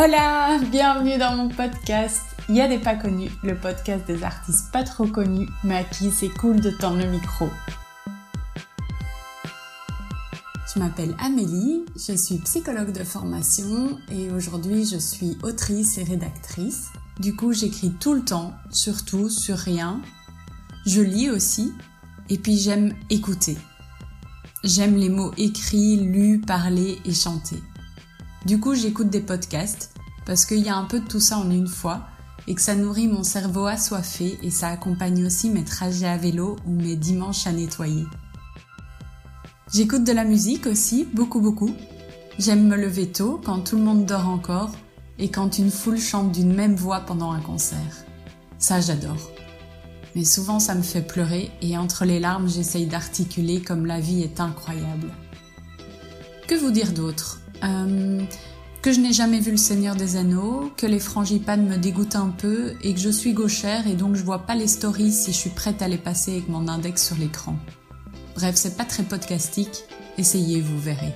Hola, bienvenue dans mon podcast. Il y a des pas connus, le podcast des artistes pas trop connus, mais à qui c'est cool de tendre le micro. Je m'appelle Amélie, je suis psychologue de formation et aujourd'hui je suis autrice et rédactrice. Du coup, j'écris tout le temps, surtout sur rien. Je lis aussi et puis j'aime écouter. J'aime les mots écrits, lus, parlés et chantés. Du coup, j'écoute des podcasts parce qu'il y a un peu de tout ça en une fois et que ça nourrit mon cerveau assoiffé et ça accompagne aussi mes trajets à vélo ou mes dimanches à nettoyer. J'écoute de la musique aussi, beaucoup beaucoup. J'aime me lever tôt quand tout le monde dort encore et quand une foule chante d'une même voix pendant un concert. Ça, j'adore. Mais souvent, ça me fait pleurer et entre les larmes, j'essaye d'articuler comme la vie est incroyable. Que vous dire d'autre? Euh, que je n'ai jamais vu le Seigneur des Anneaux, que les frangipanes me dégoûtent un peu et que je suis gauchère et donc je vois pas les stories si je suis prête à les passer avec mon index sur l'écran. Bref, c'est pas très podcastique, essayez, vous verrez.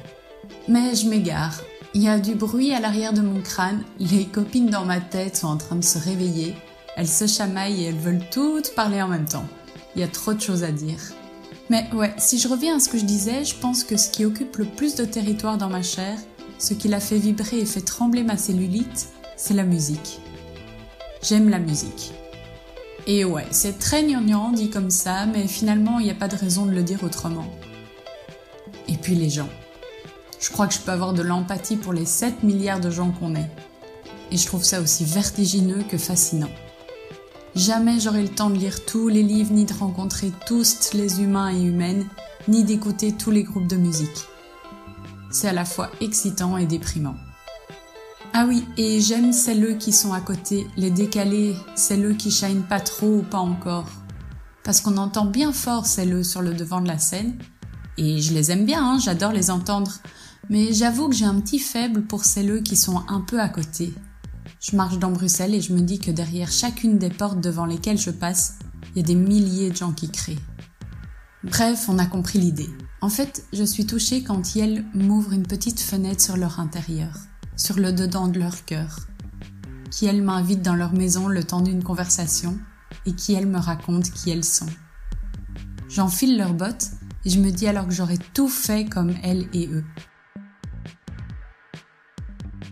Mais je m'égare. Il y a du bruit à l'arrière de mon crâne, les copines dans ma tête sont en train de se réveiller, elles se chamaillent et elles veulent toutes parler en même temps. Il y a trop de choses à dire. Mais ouais, si je reviens à ce que je disais, je pense que ce qui occupe le plus de territoire dans ma chair, ce qui l'a fait vibrer et fait trembler ma cellulite, c'est la musique. J'aime la musique. Et ouais, c'est très gnangnan dit comme ça, mais finalement, il n'y a pas de raison de le dire autrement. Et puis les gens. Je crois que je peux avoir de l'empathie pour les 7 milliards de gens qu'on est. Et je trouve ça aussi vertigineux que fascinant. Jamais j'aurai le temps de lire tous les livres, ni de rencontrer tous les humains et humaines, ni d'écouter tous les groupes de musique c'est à la fois excitant et déprimant. Ah oui, et j'aime celles qui sont à côté, les décalés, celles qui shinent pas trop ou pas encore. Parce qu'on entend bien fort celles sur le devant de la scène, et je les aime bien, hein, j'adore les entendre, mais j'avoue que j'ai un petit faible pour celles qui sont un peu à côté. Je marche dans Bruxelles et je me dis que derrière chacune des portes devant lesquelles je passe, il y a des milliers de gens qui créent. Bref, on a compris l'idée. En fait, je suis touchée quand Yel m'ouvre une petite fenêtre sur leur intérieur, sur le dedans de leur cœur. Qui elles m'invitent dans leur maison le temps d'une conversation et qui elles me racontent qui elles sont. J'enfile leurs bottes et je me dis alors que j'aurais tout fait comme elles et eux.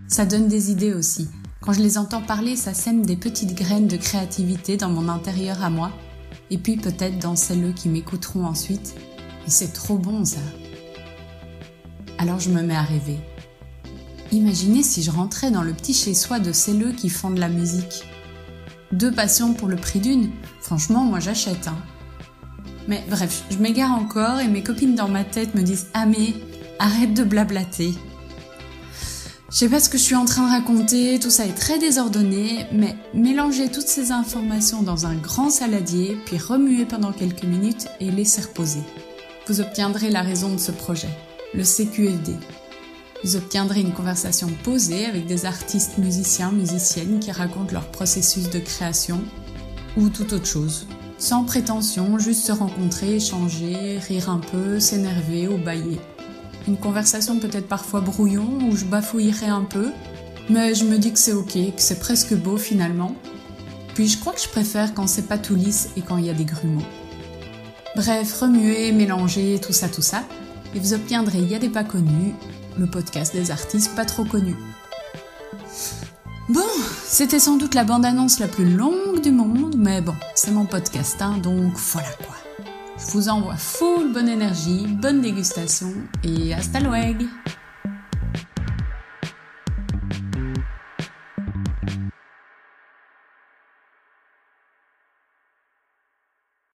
Ça donne des idées aussi. Quand je les entends parler, ça sème des petites graines de créativité dans mon intérieur à moi et puis peut-être dans celles qui m'écouteront ensuite. Et c'est trop bon ça. Alors je me mets à rêver. Imaginez si je rentrais dans le petit chez-soi de celles qui font de la musique. Deux passions pour le prix d'une, franchement moi j'achète. Hein. Mais bref, je m'égare encore et mes copines dans ma tête me disent Ah mais arrête de blablater. Je sais pas ce que je suis en train de raconter, tout ça est très désordonné, mais mélangez toutes ces informations dans un grand saladier, puis remuez pendant quelques minutes et laissez reposer. Vous obtiendrez la raison de ce projet, le CQFD. Vous obtiendrez une conversation posée avec des artistes musiciens, musiciennes qui racontent leur processus de création ou toute autre chose. Sans prétention, juste se rencontrer, échanger, rire un peu, s'énerver ou bailler. Une conversation peut-être parfois brouillon, où je bafouillerai un peu, mais je me dis que c'est ok, que c'est presque beau finalement. Puis je crois que je préfère quand c'est pas tout lisse et quand il y a des grumeaux. Bref, remuer, mélanger, tout ça, tout ça, et vous obtiendrez Il y a des pas connus, le podcast des artistes pas trop connus. Bon, c'était sans doute la bande-annonce la plus longue du monde, mais bon, c'est mon podcast, hein, donc voilà quoi. Je vous envoie full bonne énergie, bonne dégustation et hasta luego